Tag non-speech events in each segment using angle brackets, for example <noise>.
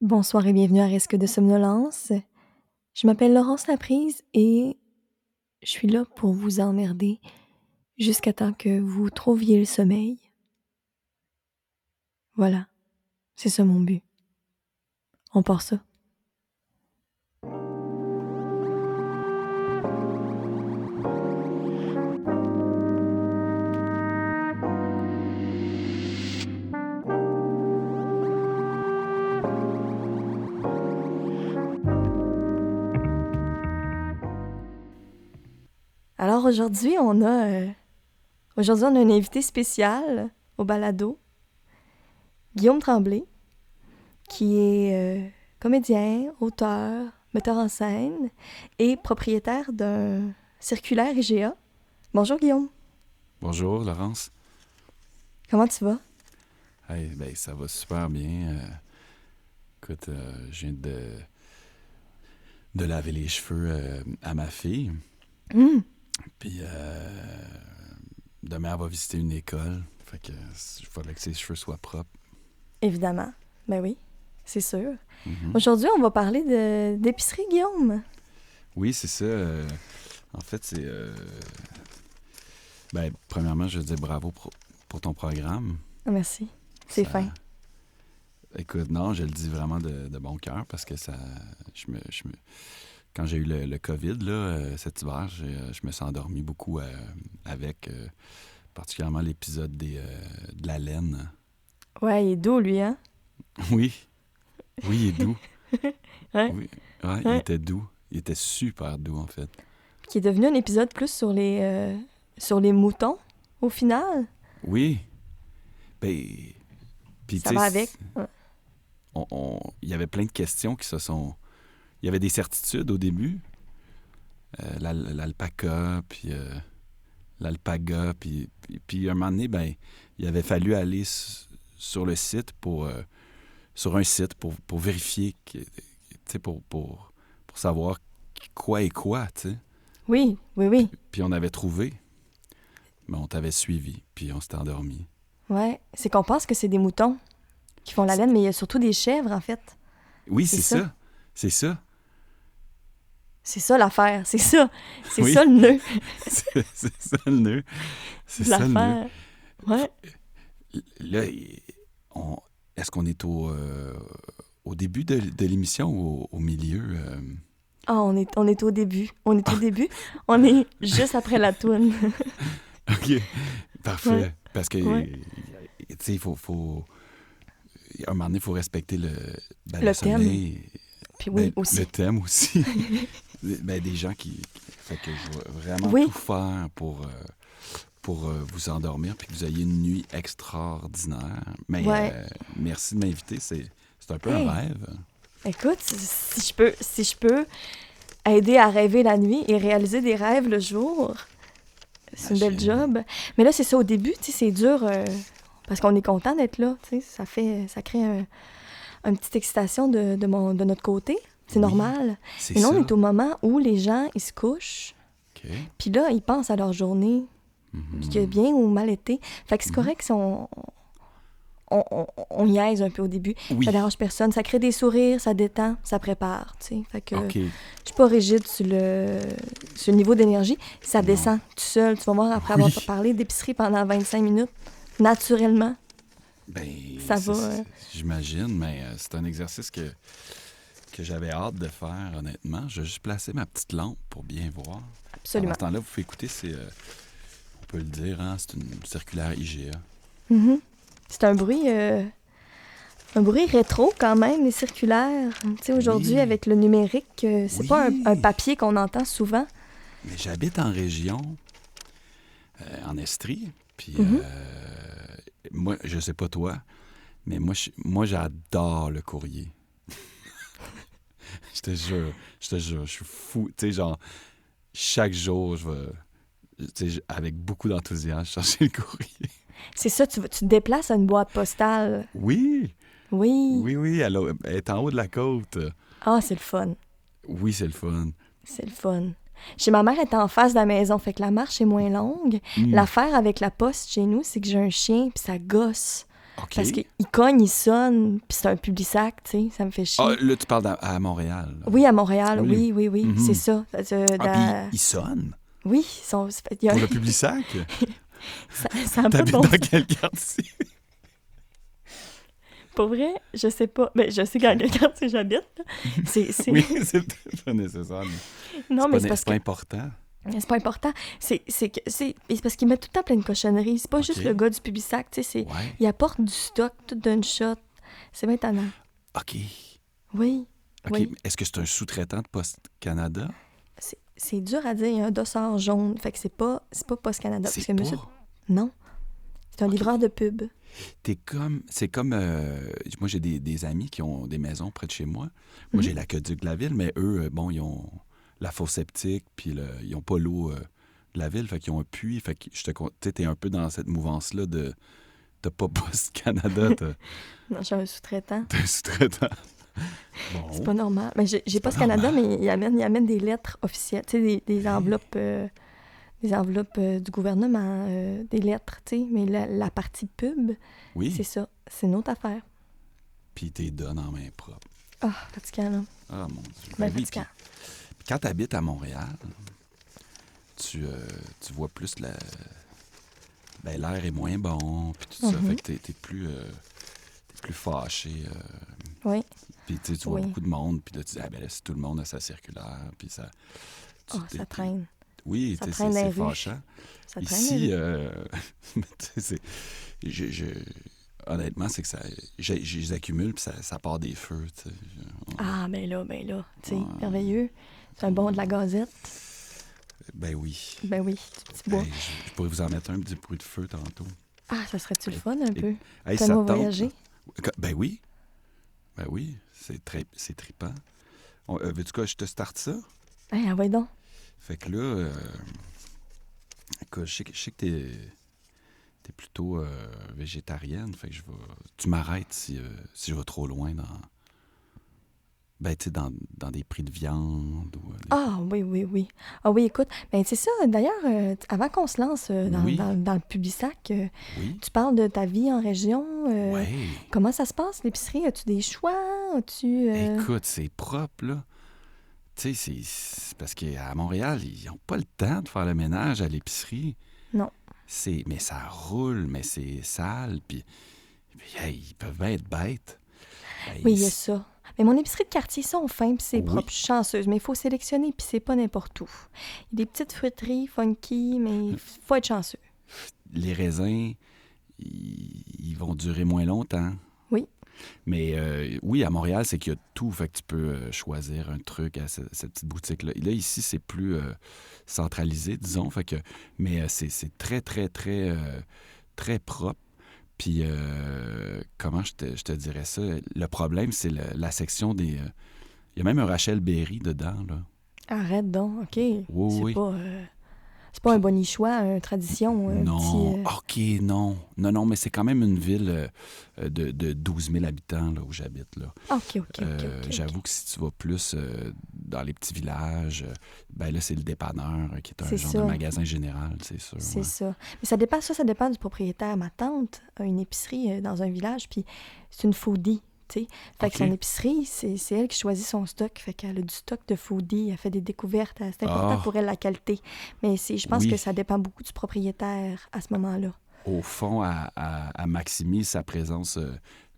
Bonsoir et bienvenue à Risque de somnolence. Je m'appelle Laurence Laprise et je suis là pour vous emmerder jusqu'à temps que vous trouviez le sommeil. Voilà, c'est ça mon but. On part ça. Alors aujourd'hui, on a euh, aujourd'hui on a un invité spécial au balado, Guillaume Tremblay, qui est euh, comédien, auteur, metteur en scène et propriétaire d'un circulaire IGA. Bonjour Guillaume. Bonjour Laurence. Comment tu vas? Hey, ben, ça va super bien. Euh, écoute, euh, je viens de, de laver les cheveux euh, à ma fille. Hum, Puis euh, demain, elle va visiter une école. Fait que il faudrait que ses cheveux soient propres. évidemment. Ben oui, c'est sûr. Mhm. Aujourd'hui, on va parler d'épicerie, Guillaume. Oui, c'est ça. euh, en fait, c'est. euh, ben, premièrement, je veux dire bravo pour, pour ton programme. Merci. C'est Ça- fin. Écoute, non, je le dis vraiment de, de bon cœur parce que ça. Je me, je me- quand j'ai eu le, le COVID là, euh, cet hiver, euh, je me suis endormi beaucoup euh, avec particulièrement l'épisode des, de la laine. Ouais, il est doux, lui, hein? <laughs> Oui. Oui, il est doux. <laughs> Ouais. Oui. Ouais, il était doux. Il était super doux, en fait. Qui est devenu un épisode plus sur les, euh, sur les moutons, au final? Oui. Ben. Puis, Ça va avec. Ouais. on- on- il y avait plein de questions qui se sont. Il y avait des certitudes au début. Euh, l'al- L'alpaca, puis euh, l'alpaga, puis, puis, puis un moment donné, ben, il avait fallu aller sur le site pour. euh, sur un site pour, pour vérifier, que- pour, pour, pour savoir quoi est quoi, tu sais. Oui, oui, oui. Puis on avait trouvé. Mais on t'avait suivi, puis on s'était endormi. Ouais. C'est qu'on pense que c'est des moutons qui font la laine, mais il y a surtout des chèvres, en fait. Oui, C'est ça. C'est ça. C'est ça l'affaire. C'est ça. C'est Oui. ça le nœud <laughs> c'est ça le nœud. C'est ça le nœud. l'affaire. Ouais. Là, est-ce qu'on est au, euh, au début de, de l'émission ou au, au milieu? euh? Ah, on est, on est au début. On est au début. On est juste après la toune. <laughs> OK. Parfait. Ouais. Parce que, Ouais. tu sais, il faut, faut... À un moment donné, il faut respecter le, ben, Le thème. sommeil. Puis oui, Ben, aussi. Le thème aussi. <laughs> ben, des gens qui... Fait que je vais vraiment Oui. tout faire pour... euh, pour euh, vous endormir puis que vous ayez une nuit extraordinaire. Mais Ouais. euh, merci de m'inviter. C'est, c'est un peu Hey. un rêve. Écoute, si je peux, si je peux aider à rêver la nuit et réaliser des rêves le jour, c'est une belle job. Mais là, c'est ça au début, c'est dur euh, parce qu'on est content d'être là, ça fait, ça crée un, une petite excitation de, de, mon, de notre côté. C'est Oui, normal. C'est Mais là, on est au moment où les gens, ils se couchent, puis là, ils pensent à leur journée, qui a bien ou mal été. Fait que c'est Mhm. correct si on, on, on, on niaise un peu au début. Oui. Ça dérange personne. Ça crée des sourires, ça détend, ça prépare, tu sais. Fait que je suis pas rigide sur le, sur le niveau d'énergie. Ça Non. descend tout seul. Tu vas voir après avoir Oui. parlé d'épicerie pendant 25 minutes, naturellement. Ben, Ça va, hein. J'imagine, mais euh, c'est un exercice que, que j'avais hâte de faire, honnêtement. Je vais juste placer ma petite lampe pour bien voir. Absolument. Pendant ce temps-là, vous pouvez écouter, c'est... euh, on peut le dire, hein, c'est une circulaire IGA. Mhm. C'est un bruit. euh, Un bruit rétro quand même, les circulaires. Tu sais, aujourd'hui, Oui. avec le numérique, euh, c'est pas un, papier qu'on entend souvent. Mais j'habite en région, en Estrie, puis Mhm. euh, moi, je sais pas toi, mais moi j'adore le courrier. Je te jure, je te jure, je suis fou. Tu sais, genre, chaque jour, je vais, avec beaucoup d'enthousiasme, <laughs> chercher le courrier. C'est ça, tu, tu te déplaces à une boîte postale? Oui, Oui. oui, oui, elle est en haut de la côte. Ah, c'est le fun. Oui, c'est le fun. C'est le fun. Chez ma mère, elle est en face de la maison, fait que la marche est moins longue. Mm. L'affaire avec la poste chez nous, c'est que j'ai un chien, puis ça gosse. Parce qu'il cogne, il sonne, puis c'est un public-sac, tu sais, ça me fait chier. Ah, là, tu parles à, à Montréal. là. oui, à Montréal, Oui. oui, oui, oui, Mhm. c'est ça. Euh, Ah, dans- puis il sonne Oui, ils sont- il y a- pour <laughs> le public sac. ça, ça a pas de bon dans quel quartier? <laughs> Pour vrai, je sais pas. Mais je sais dans quel quartier j'habite. <laughs> C'est, Oui, c'est peut-être pas nécessaire. mais Non, c'est mais pas, c'est parce c'est pas important. C'est pas important. C'est, c'est, c'est, parce qu'ils mettent tout le temps plein de cochonneries. C'est pas juste le gars du Publisac, tu sais. Ouais. il apporte du stock tout d'une shot. C'est bien étonnant. OK. Oui, OK. Oui. Est-ce que c'est un sous-traitant de Post Canada? c'est, c'est dur à dire. Il y a un dossard jaune. Fait que c'est pas, c'est pas Post Canada. C'est monsieur- pas? Non. C'est un livreur de pub. T'es comme. C'est comme. euh, moi, j'ai des, des amis qui ont des maisons près de chez moi. Moi, Mhm. j'ai l'aqueduc de la ville, mais eux, euh, bon, ils ont la fosse septique, puis le- ils ont pas l'eau euh, de la ville, fait qu'ils ont un puits. Fait que tu t'es un peu dans cette mouvance-là de. T'as pas <laughs> Post Canada, t'as <laughs> Non, j'ai un sous-traitant. t'as un sous-traitant. <laughs> Bon. C'est pas normal. Mais j'ai, ce Canada, normal. mais il amène, il amène des lettres officielles, tu sais, des, des enveloppes, euh, des enveloppes euh, du gouvernement, des lettres, tu sais. Mais la, la partie pub, Oui, c'est ça. C'est une autre affaire. puis t'es donne en main propre. Ah, fatigant, là. Ah, mon Dieu. Ben, Ben oui, quand tu habites à Montréal, tu, euh, tu vois plus la. Ben, l'air est moins bon, puis tout ça. Mhm. Fait que t'es, plus. euh, t'es plus fâché. euh, Oui. puis tu vois Oui. beaucoup de monde, puis là, tu dis, ah ben là, si tout le monde a sa circulaire, puis ça. tu- Oh, ça traîne. Oui, traîne c'est, fâchant. Ça traîne. Ici, euh, <laughs> je, je- honnêtement, c'est que ça, je les accumule, puis ça, ça part des feux. Ah, ben là, ben là. Tu sais, Ouais. merveilleux. C'est un bon de la gazette? Ben oui. Ben oui, du petit bois. Hey, je, je pourrais vous en mettre un petit bruit de feu tantôt. Ah, ça serait-tu le fun un peu? Hey, ça te tente? voyager. Ben oui. Ben oui, c'est très c'est trippant. Euh, Veux-tu que je te starte ça? Hey, ah, ouais donc. Fait que là, euh, écoute, je sais que, je sais que t'es, t'es plutôt euh, végétarienne, fait que je vais... Tu m'arrêtes si, euh, si je vais trop loin dans... Ben, tu sais, dans, dans des prix de viande ou... euh, des- Ah oui, oui, oui. Ah oui, écoute, ben c'est ça. D'ailleurs, euh, avant qu'on se lance euh, dans, Oui. dans, dans le Publisac, euh, Oui? tu parles de ta vie en région. Ouais. Comment ça se passe, l'épicerie? As-tu des choix? As-tu... euh, Écoute, c'est propre, là. Tu sais, c'est- parce qu'à Montréal, ils n'ont pas le temps de faire le ménage à l'épicerie. Non. C'est, mais ça roule, mais c'est sale, puis, hey, ils peuvent bien être bêtes. Ben, Oui, il y a ils- ça. Mais mon épicerie de quartier, sont fins puis c'est Oui. propre. Je suis chanceuse, mais il faut sélectionner puis c'est pas n'importe où. Il y a des petites fruiteries funky, mais il faut être chanceux. les raisins, ils, vont durer moins longtemps. Oui. Mais euh, oui, à Montréal, c'est qu'il y a tout. Fait que tu peux euh, choisir un truc à ce- cette petite boutique-là. Là, ici, c'est plus euh, centralisé, disons. Fait que, mais euh, c'est c'est très, très, très, très propre. Puis, euh, comment je te, je te dirais ça? Le problème, c'est la section des... euh, Il y a même un Rachel Berry dedans, là. Arrête donc, OK. Oui, c'est oui. pas... euh, C'est pas un bonichois, un tradition, un Non, petit... euh, OK, non. Non, non, mais c'est quand même une ville euh, de, de 12 000 habitants là, où j'habite. Là. ah, OK, OK, OK, Euh, OK, ok. J'avoue que si tu vas plus dans les petits villages, ben là, c'est le dépanneur qui est un genre ça. de magasin général, c'est sûr. C'est ouais. ça. Mais ça dépend, ça, ça dépend du propriétaire. Ma tante a une épicerie dans un village, puis c'est une foodie, Fait que son épicerie, c'est c'est elle qui choisit son stock. Fait qu'elle a du stock de foodie, elle fait des découvertes. euh, C'est important Ah. pour elle, la qualité. Mais c'est- je pense Oui. que ça dépend beaucoup du propriétaire à ce moment-là. Au fond, à, à, à maximise sa présence euh,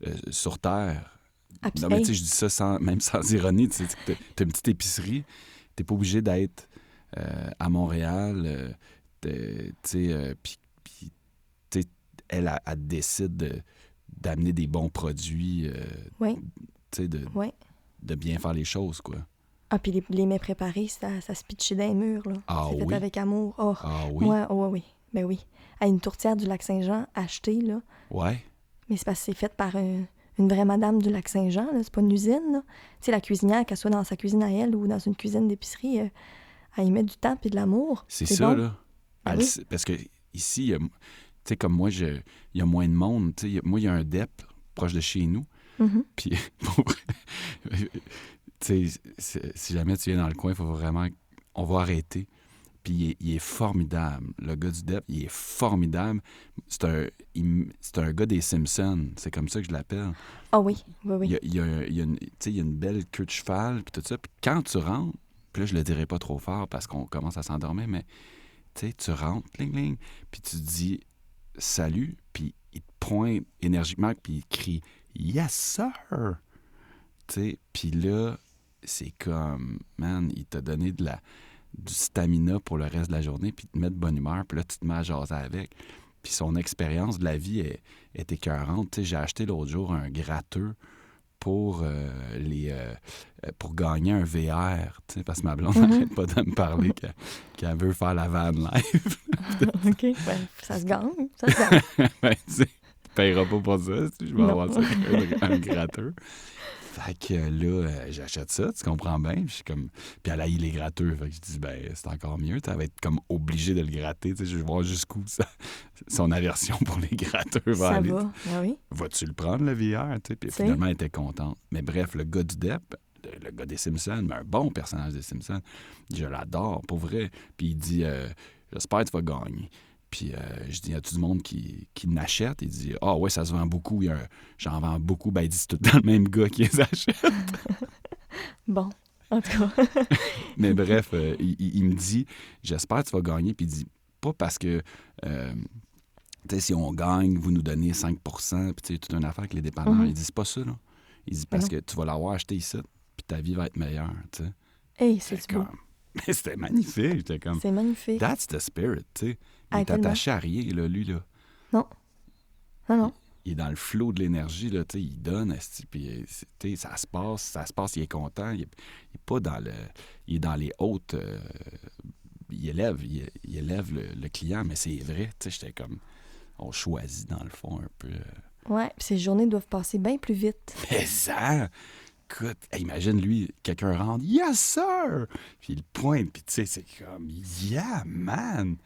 euh, sur Terre. Abs- Non, mais tu je dis ça sans, même sans ironie. Tu as une petite épicerie, t'es pas obligé d'être euh, à Montréal. tu sais, puis, elle, elle décide de- d'amener des bons produits, euh, Oui. tu sais, de, de bien faire les choses, quoi. Ah, puis les, les mets préparés, ça, ça se pitchait dans les murs, là. Ah c'est fait oui? avec amour. Oh, Ah oui? ouais, oh, oui. Ben oui. À une tourtière du lac Saint-Jean achetée, là. Ouais. Mais c'est parce que c'est fait par un- une vraie madame du lac Saint-Jean, là. C'est pas une usine, là. Tu sais, la cuisinière, qu'elle soit dans sa cuisine à elle ou dans une cuisine d'épicerie, euh, elle y met du temps puis de l'amour. C'est ça, bon. là. Elle sait- Parce que ici, tu sais, comme moi, je- il y a moins de monde. tu sais, il y a- Moi, il y a un DEP proche de chez nous. Mhm. Puis, <laughs> si jamais tu viens dans le coin, il faut vraiment. On va arrêter. Puis il est, il est formidable. Le gars du DEP, il est formidable. C'est un, un gars des Simpsons. C'est comme ça que je l'appelle. Ah oui, oui, oui. Il, y a, il y a un- il y a une, tu sais, il y a une belle queue de cheval, puis tout ça. Puis quand tu rentres, puis là, je le dirai pas trop fort parce qu'on commence à s'endormir, mais tu sais, tu rentres, ling, ling, puis tu dis salut, puis il te pointe énergiquement, puis il crie Yes, sir! Puis là, c'est comme, man, il t'a donné de la, du stamina pour le reste de la journée, puis il te met de bonne humeur, puis là, tu te mets à jaser avec. Puis son expérience de la vie est, est écœurante. J'ai acheté l'autre jour un gratteux pour euh, les euh, euh, pour gagner un VR, parce que ma blonde n'arrête pas de me parler <laughs> qu'elle veut faire la van life. <laughs> OK. Ben, ça se gagne. Ça se gagne. <laughs> ben, tu payeras pas pour ça si je vais Non. avoir ça, <laughs> un, un gratteux. Fait que là, euh, j'achète ça, tu comprends bien. Puis, je suis comme... puis elle a eu les gratteux. Fait que je dis, ben, c'est encore mieux. Tu vas être comme obligé de le gratter. Je vais voir jusqu'où ça- son aversion pour les gratteux va ça aller. va. Ah oui. Vas-tu le prendre, le VR? Tu sais, Puis finalement, elle était contente. Mais bref, le gars du DEP, le, le gars des Simpsons, mais un bon personnage des Simpsons, je l'adore, pour vrai. Puis il dit, euh, j'espère que tu vas gagner. Puis euh, je dis, y a-tu du monde qui, qui n'achète? Il dit, ah ouais, ça se vend beaucoup. Il y a un- J'en vends beaucoup. Ben, il dit, c'est tout le temps le même gars qui les achète. <laughs> Bon. En tout cas. <laughs> Mais bref, euh, il, me dit, j'espère que tu vas gagner. Puis il dit, pas parce que, euh, tu sais, si on gagne, vous nous donnez 5 Puis tu sais, toute une affaire avec les dépanneurs. Mhm. Il dit, c'est pas ça, là. Il dit, Mais parce non. que tu vas l'avoir acheté ici, puis ta vie va être meilleure, tu sais. Hey, c'est beau. comme- <laughs> Mais c'était magnifique. J'étais comme, C'est magnifique. that's the spirit, tu sais. Il Ah, est tellement. attaché à rien, là, lui, là. Non, non. il est dans le flot de l'énergie, là, tu sais, il donne, puis euh, tu sais, ça se passe, ça se passe, il est content, il est, il est pas dans le... Il est dans les hautes... euh, il élève, il, il élève le, le client, mais c'est vrai, tu sais, j'étais comme... On choisit, dans le fond, un peu... euh, Ouais, puis ces journées doivent passer bien plus vite. mais ça... Écoute, imagine, lui, quelqu'un rentre, « Yes, sir! » Puis il pointe, puis tu sais, c'est comme, « Yeah, man!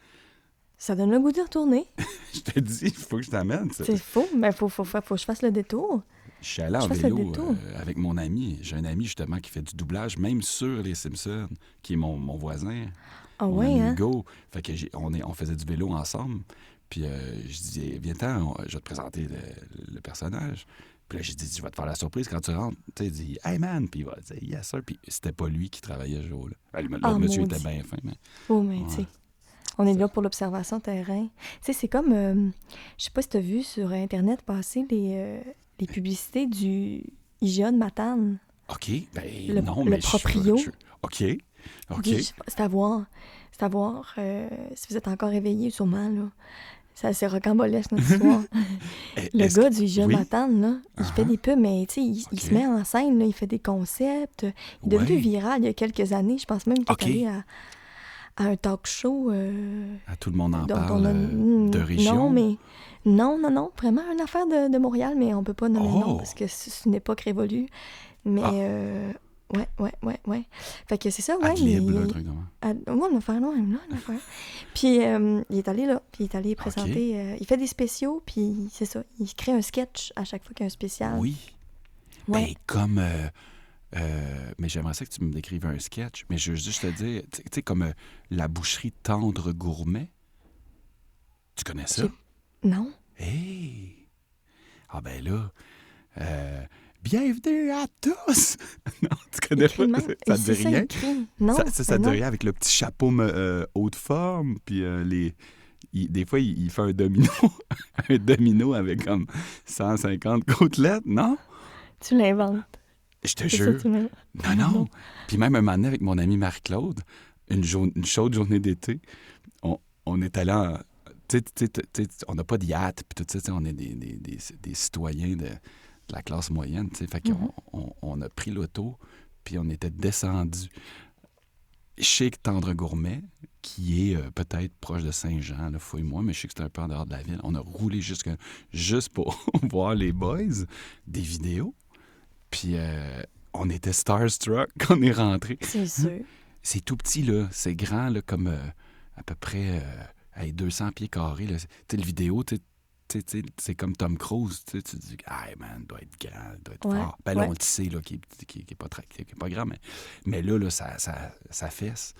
Ça donne le goût d'y retourner. <laughs> » Je te dis, il faut que je t'amène. ça. C'est faux, mais faut, faut, faut, faut que je fasse le détour. Je suis allé en vélo euh, avec mon ami. J'ai un ami justement qui fait du doublage, même sur les Simpsons, qui est mon, mon voisin. Ah mon ouais, ami hein? Hugo. Fait que j'ai- on, est, on faisait du vélo ensemble. Puis euh, je disais, viens-t'en, je vais te présenter le, le personnage. Puis là, j'ai dit, je vais te faire la surprise quand tu rentres. Tu sais, il dit, hey man. Puis il va dire, yes sir. Puis c'était pas lui qui travaillait ce jour-là. Le Ah, le monsieur maudit. était bien fin, mais. Oh, mais Ouais. tu sais, on est là pour l'observation terrain. Tu sais, c'est comme, euh, je sais pas si tu as vu sur Internet passer les, euh, les publicités du IGA de Matane. OK, ben Le- non, le mais proprio. je- OK, OK. Je sais pas, C'est à voir. C'est à voir. euh, si vous êtes encore réveillé, sûrement, là. C'est assez rocambolesque, notre histoire. <laughs> Le Est-ce gars que- du IGA oui? de là, il fait Uh-huh. des pubs, mais tu sais, il, il se met en scène, là, il fait des concepts. Il est devenu Ouais. viral il y a quelques années. Je pense même qu'il est allé à, à un talk show. euh, Ah, tout le monde en parle a- euh, de Mm, région. Non, mais. Non, non, non. Vraiment une affaire de, de Montréal, mais on peut pas nommer le nom Oh! parce que c'est c'est une époque révolue. Mais. Ah. euh, ouais, ouais, ouais, ouais. Fait que c'est ça, ouais. Ad lib, il- là, un truc à- ouais, une affaire, ouais, une affaire. Puis euh, il est allé là, puis il est allé présenter. euh, il fait des spéciaux, puis c'est ça. Il crée un sketch à chaque fois qu'il y a un spécial. Oui. Ouais. Ben, comme. euh, mais j'aimerais ça que tu me décrives un sketch. Mais je veux juste te dire, tu sais, comme la boucherie tendre gourmet? Tu connais ça? Non? Hey! Ah, ben là. Bienvenue à tous! <laughs> non, tu connais pas? Ça te dit rien? Non? ça, ça, ça te dit rien avec le petit chapeau euh, haute forme, puis euh, les. il- des fois, il, il fait un domino, <laughs> un domino avec comme 150 côtelettes, non? Tu l'inventes. Je te ça, jure. Non, non. Puis même un moment donné, avec mon ami Marie-Claude, une, une chaude journée d'été, on, on est allé en. On n'a pas de yacht, puis tout ça, on est des, des, des, des citoyens de la classe moyenne. Fait qu'on Mhm. on, on a pris l'auto, puis on était descendu chez Tendre Gourmet, qui est euh, peut-être proche de Saint-Jean, là, fouille-moi, mais je sais que c'est un peu en dehors de la ville. On a roulé jusque, juste pour <laughs> voir les boys, des vidéos. Puis euh, on était starstruck <laughs> quand on est rentré. C'est sûr. C'est tout petit, là. C'est grand, là, comme euh, à peu près euh, hey, 200 pieds carrés. là. Tu sais, le vidéo, tu c'est comme Tom Cruise. Tu te dis, ah, man, il doit être grand, il doit être Ouais, fort. Ben là, ouais. on le sait, là, qui, est- qui, est- qui est pas très, qui est pas grand, mais, mais là, là, ça, ça, ça fesse.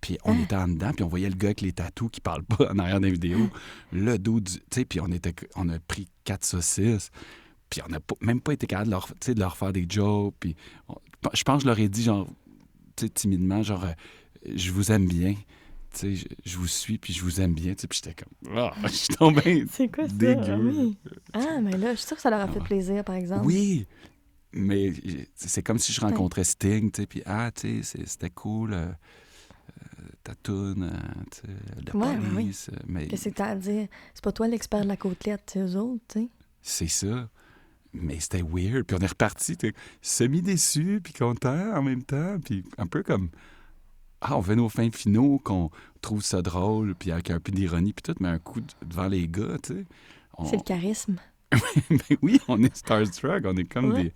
Puis on Ah. était en dedans, puis on voyait le gars avec les tatous qui parle pas <laughs> en arrière des vidéos. Le dos du. Tu sais, puis on, était, on a pris quatre saucisses. Puis on n'a même pas été capable de leur, de faire des jokes. Puis je pense que je leur ai dit, genre, timidement, genre, euh, je vous aime bien. Tu sais, je, vous suis, puis je vous aime bien. Tu sais, puis j'étais comme, ah, <laughs> je suis tombé. <laughs> C'est quoi ça? Dégueu. Oui. Ah, mais là, je suis sûre que ça leur a fait Ah plaisir, par exemple. Oui, mais c'est comme si je rencontrais Sting, tu sais, puis ah, tu sais, c'était cool, euh, euh, ta toune, euh, tu sais, de Ouais, oui. euh, mais Qu'est-ce que t'as à dire? C'est pas toi l'expert de la côtelette, eux autres, tu sais. c'est ça. Mais c'était weird, puis on est reparti, semi-déçu, puis content en même temps, puis un peu comme, ah, on fait nos fins finaux, qu'on trouve ça drôle, puis avec un peu d'ironie, puis tout, mais un coup de- devant les gars, tu sais. on- C'est le charisme. Mais <laughs> oui, on est starstruck. On est comme Ouais. des,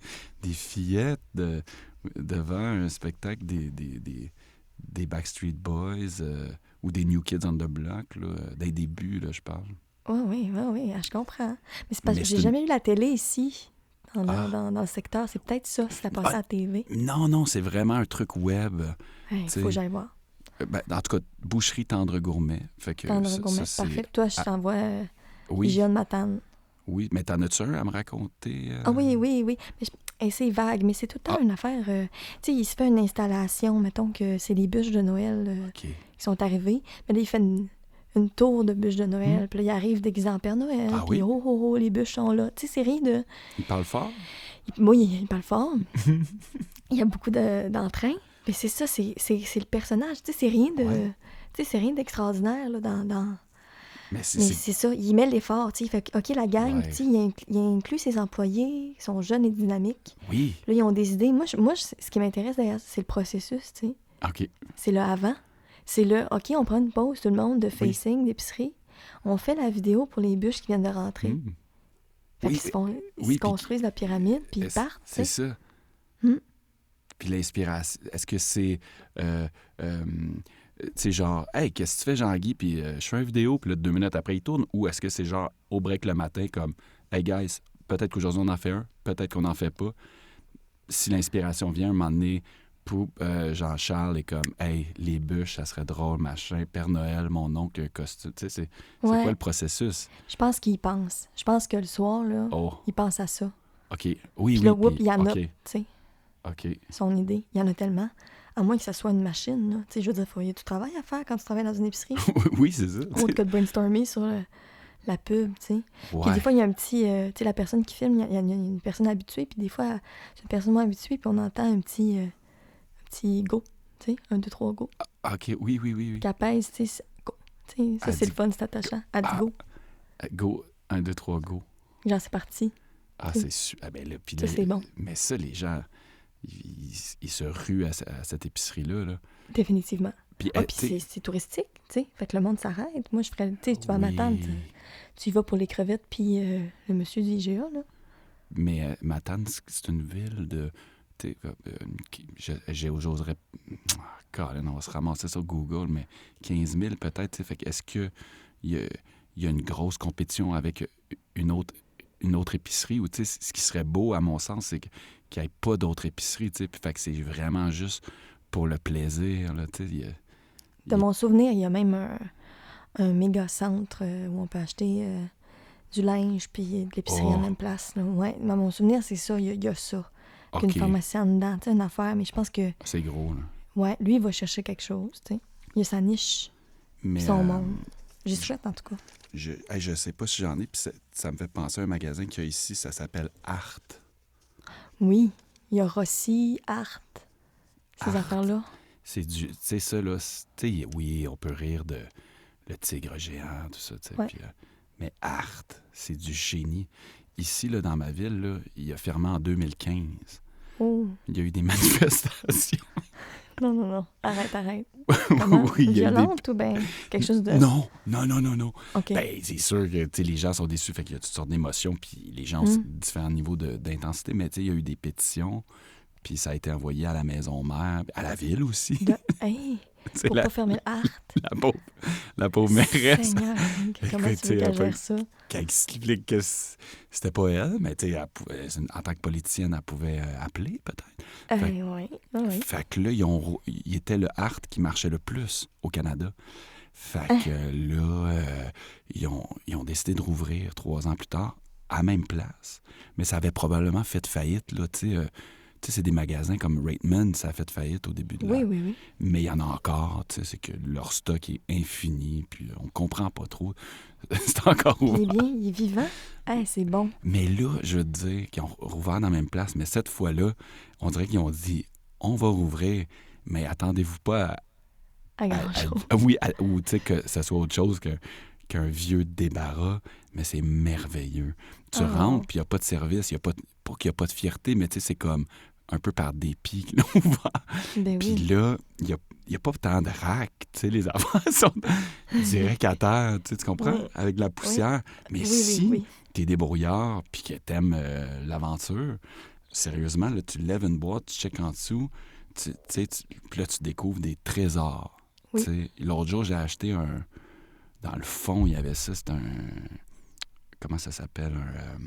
des fillettes de- devant un spectacle des, des, des, des Backstreet Boys euh, ou des New Kids on the Block, là, des débuts, là, je parle. Oui, oui, oui, oui, ah, je comprends. Mais c'est parce Mais que j'ai une- jamais eu la télé ici, dans, Ah. dans, dans le secteur. C'est peut-être ça, si ça passait Ah. à la TV. Non, non, c'est vraiment un truc web. Il faut que j'aille voir. Euh, ben, en tout cas, boucherie tendre gourmet. Fait que Tendre ça- gourmet. ça, c'est- Parfait. Toi, je t'envoie euh, Oui, Matane. oui. Mais t'en as-tu un à me raconter? euh? Ah oui, oui, oui. Mais je- c'est vague, mais c'est tout le temps Ah. une affaire. euh, tu sais, il se fait une installation, mettons que c'est les bûches de Noël qui sont arrivées. Mais là, il fait une, une tour de bûches de Noël. Puis là, il arrive déguisé en Père Noël. Hmm. Ah puis oui? oh, oh, oh, les bûches sont là. Tu sais, c'est rien de. Il parle fort? il- Oui, il parle fort. <laughs> il y a beaucoup de- d'entrain. mais c'est ça, c'est le personnage. Tu sais, c'est rien de. Ouais. Tu sais, c'est rien d'extraordinaire là, dans. dans... Mais c'est... Mais c'est- c'est ça, il met l'effort. tu sais, Il fait que, OK, la gang, Ouais. tu sais, il, incl- il inclut ses employés, ils sont jeunes et dynamiques. Oui. Là, ils ont des idées. Moi, je- moi je- ce qui m'intéresse d'ailleurs, c'est le processus, tu sais. OK. C'est le avant. C'est le OK, on prend une pause, tout le monde, de facing, d'épicerie. On fait la vidéo pour les bûches qui viennent de rentrer. Hmm. Fait Oui, se, font- ils oui, se puis- construisent la pyramide, puis ils partent. C'est ça. Hmm. Puis l'inspiration, est-ce que c'est, euh, euh, tu sais, genre, hey, qu'est-ce que tu fais, Jean-Guy, puis euh, je fais une vidéo, puis là, deux minutes après, il tourne, ou est-ce que c'est genre au break le matin, comme, hey, guys, peut-être qu'aujourd'hui on en fait un, peut-être qu'on n'en fait pas. Si l'inspiration vient, un moment donné, euh, Jean-Charles est comme, hey, les bûches, ça serait drôle, machin, Père Noël, mon oncle, costume, tu sais, c'est Ouais. quoi le processus? Je pense qu'ils pensent. Je pense que le soir, là, Oh, ils pensent à ça. OK. Oui, Puis oui. là, whoop, puis- il y en a, tu sais, OK. son idée. Il y en a tellement. À moins que ça soit une machine, là. Tu sais, je veux dire, il y a du travail à faire quand tu travailles dans une épicerie. <laughs> oui, c'est ça. Autre que de brainstormer sur le- la pub, tu sais. Puis Ouais. des fois, il y a un petit... euh, tu sais, la personne qui filme, il y a, il y a une, personne habituée, puis des fois, c'est une personne moins habituée, puis on entend un petit... euh, petit go, tu sais, un, deux, trois go. OK, oui, oui, oui, oui. Apaise, tu sais, go. Tu sais, ça, c'est dit- le fun, c'est attachant. Elle dit Ah. go. Euh, Go, un, deux, trois, go. Genre, c'est parti. Ah, c'est su- ah, ben là, puis Ça, c'est bon. Mais ça, les gens, ils, ils- se ruent à, ce- à cette épicerie-là. Là. Définitivement. Puis, Ah, euh, puis c'est touristique, tu sais. Fait que le monde s'arrête. Moi, je ferais... Tu sais, tu vas à oui, Matane, tu, tu y vas pour les crevettes, puis euh, le monsieur du IGA, là. Mais euh, Matane, c'est- c'est une ville de... sais, euh, J'oserais... Ah, on va se ramasser sur Google, mais 15 000 peut-être. Fait que est-ce qu'il y a, y a une grosse compétition avec une autre, une autre épicerie? Ou ce qui serait beau, à mon sens, c'est qu'il n'y ait pas tu Fait que c'est vraiment juste pour le plaisir. Là, tu sais, De mon souvenir, il y a même un, un méga centre euh, où on peut acheter euh, du linge puis de l'épicerie Oh. en même place. Là. Ouais, dans mon souvenir, c'est ça. Il y a, il y a ça. Qu'une OK, pharmacie en dedans. Tu sais, une affaire. Mais je pense que, c'est gros. Là. ouais, lui, il va chercher quelque chose. Tu sais. Il a sa niche, Mais, son euh, monde. J'y souhaite, en tout cas. Je, hey, je sais pas si j'en ai, puis ça, me fait penser à un magasin qu'il y a ici, ça s'appelle Art. Oui, il y a Rossi, Art, ces Art. affaires-là. C'est du. Tu sais, ça, là, c'est- tu sais, oui, on peut rire de le tigre géant, tout ça, tu sais. Ouais. euh, mais Art, c'est du génie. Ici, là, dans ma ville, là, il a fermé en 2015. Oh, Il y a eu des <laughs> manifestations. non, non, non. Arrête, arrête. <laughs> Comment? oui, il y a des- Violente ou bien quelque chose de... Non, non, non, non, non. Ben, c'est sûr que les gens sont déçus, fait qu'il y a toutes sortes d'émotions, puis les gens ont Mm. différents niveaux d'intensité, mais il y a eu des pétitions, Puis ça a été envoyé à la maison mère, à la ville aussi. De... <laughs> Hey, <laughs> pour la, pas fermer le <laughs> art. la pauvre, la pauvre mairesse Seigneur, comment Écoute, tu veux qu'elle gère ça? qui explique que c'était pas elle, mais tu une- en tant que politicienne, elle pouvait euh, appeler peut-être. Euh, oui, oui. Fait que là, ils ont, rou- il était le art qui marchait le plus au Canada. Fait Hein? que là, euh, ils, ont, ils ont décidé de rouvrir trois ans plus tard à la même place. Mais ça avait probablement fait faillite, là, tu sais. Sais, c'est des magasins comme Raitman, ça a fait faillite au début de la... Oui, oui, oui. Mais il y en a encore, tu sais, c'est que leur stock est infini, puis on comprend pas trop. <laughs> c'est encore Il ouvert. est bien, il est vivant. Hey, c'est bon. Mais là, je veux te dire qu'ils ont rouvert dans la même place, mais cette fois-là, on dirait qu'ils ont dit on va rouvrir, mais attendez-vous pas à. À grand chose. à- <laughs> oui, à- ou tu sais, que ça soit autre chose que- qu'un vieux débarras, mais c'est merveilleux. Tu Oh. rentres, puis il n'y a pas de service, il y a pas de- pas qu'il n'y a pas de fierté, mais tu sais, c'est comme un peu par dépit qu'ils l'ont ouvert. Ben Puis là, il n'y a, y a pas tant de rack, tu sais, les affaires <laughs> sont direct à terre, tu tu comprends? Oui. Avec de la poussière. Mais si oui. t'es débrouillard puis que t'aimes euh, l'aventure, sérieusement, là, tu lèves une boîte, tu checkes en dessous, tu tu tu- puis là, tu découvres des trésors. Tu L'autre jour, j'ai acheté un... Dans le fond, il y avait ça, c'est un... Comment ça s'appelle? Un, euh,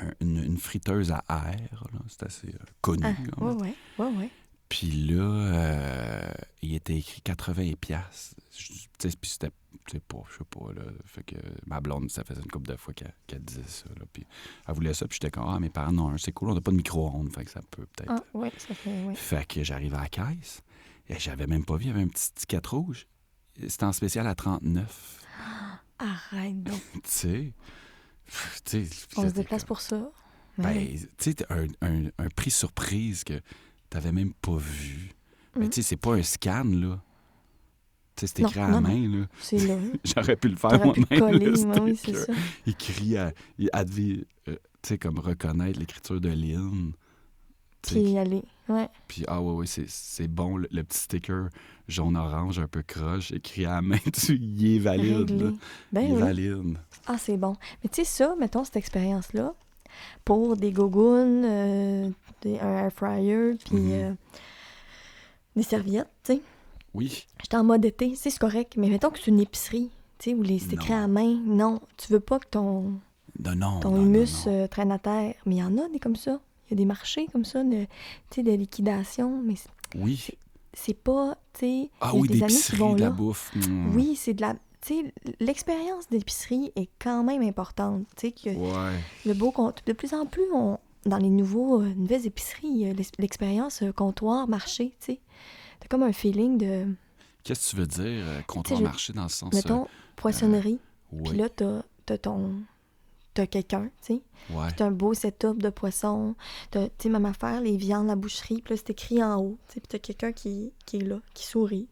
un- une, une friteuse à air, là. C'est assez euh, connu. Ah, ouais, ouais, ouais. Puis là, euh, il était écrit 80 pièces. Puis c'était, c'est pas, je sais pas, là. Fait que ma blonde, ça faisait une couple de fois qu'elle, disait ça, là. Puis elle voulait ça, puis j'étais comme, ah, mes parents non, c'est cool, on n'a pas de micro-ondes, fait que ça peut peut-être. Ah, ouais, ça fait, ouais. Fait que j'arrive à la caisse, et j'avais même pas vu, il y avait un petit ticket rouge. C'était en spécial à 39, Arrête donc. <laughs> tu sais? On se déplace comme- pour ça? Ben, tu sais, un, un, un prix surprise que t'avais même pas vu. Mais Mm. tu sais, c'est pas un scan, là. Tu sais, c'est Non, écrit à la main, là. C'est là. <laughs> J'aurais pu le faire moi-même. oui, c'est ça. Écrit à... il- devait, euh, tu sais, comme reconnaître l'écriture de Lynn. Puis y aller. Ouais. Puis, ah ouais, ouais, c'est, c'est bon, le, le petit sticker jaune-orange un peu croche, écrit à la main <laughs> dessus, il est valide. Ben il est oui. valide. Ah, c'est bon. Mais tu sais, ça, mettons, cette expérience-là, pour des gogoons, euh, des, un air fryer, puis Mhm. euh, des serviettes, tu sais. Oui. J'étais en mode été, c'est correct. Mais mettons que c'est une épicerie, tu sais, où les, c'est écrit à la main. Non, tu veux pas que ton, Non, non, ton non, humus euh, traîne à terre. Mais il y en a des comme ça. Il y a des marchés comme ça, de, tu sais, de liquidation. Mais c'est- Oui. c'est pas, tu sais, Ah oui, des amis qui vont de la bouffe. Mm. Oui, c'est de la... Tu sais, l'expérience d'épicerie est quand même importante. Tu sais, que Ouais. le beau compte. De plus en plus, on, dans les nouveaux, euh, nouvelles épiceries, l'ex- l'expérience euh, comptoir, marché, tu sais. T'as comme un feeling de, Qu'est-ce que tu veux dire, euh, comptoir marché dans le sens... mettons, poissonnerie. euh, Puis là, t'as t'as ton... T'as quelqu'un, tu sais. ouais. T'as un beau setup de poisson. T'as, tu sais, même affaire, les viandes, la boucherie. Puis là, c'est écrit en haut, tu sais. Puis t'as quelqu'un qui, qui est là, qui sourit.